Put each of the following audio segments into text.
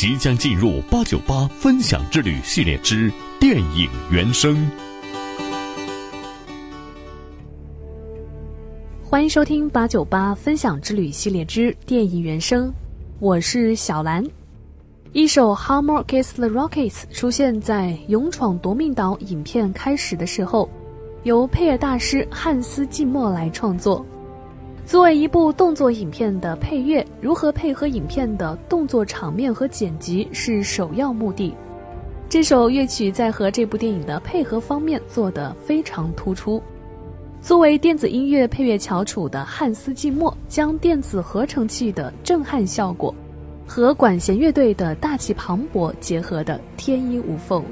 即将进入八九八分享之旅系列之电影原声。欢迎收听八九八分享之旅系列之电影原声，我是小兰。一首《How More Kiss the Rockets》出现在《勇闯夺命岛》影片开始的时候，由配乐大师汉斯季默来创作。作为一部动作影片的配乐，如何配合影片的动作场面和剪辑是首要目的。这首乐曲在和这部电影的配合方面做得非常突出。作为电子音乐配乐翘楚的汉斯季默，将电子合成器的震撼效果和管弦乐队的大气磅礴结合的天衣无缝。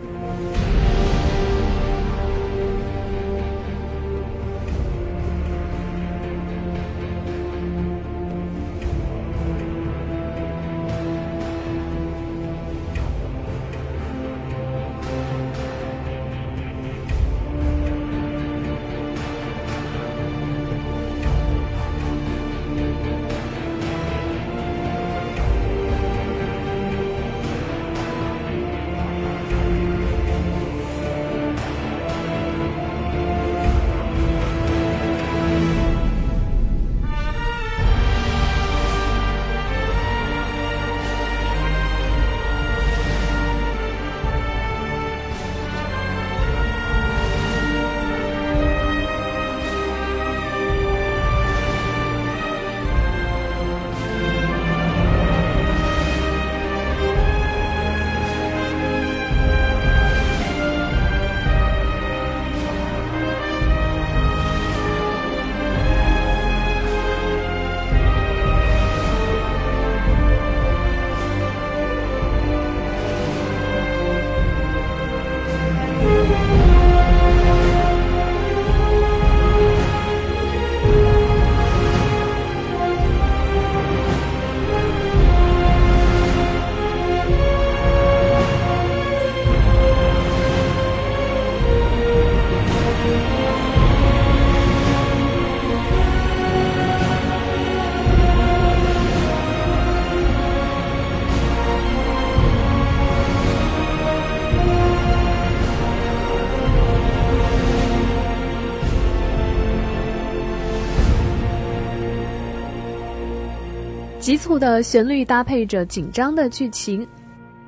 急促的旋律搭配着紧张的剧情，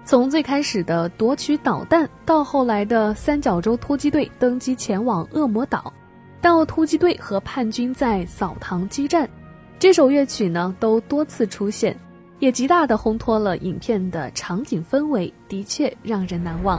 从最开始的夺取导弹，到后来的三角洲突击队登机前往恶魔岛，到突击队和叛军在扫堂激战，这首乐曲呢都多次出现，也极大的烘托了影片的场景氛围，的确让人难忘。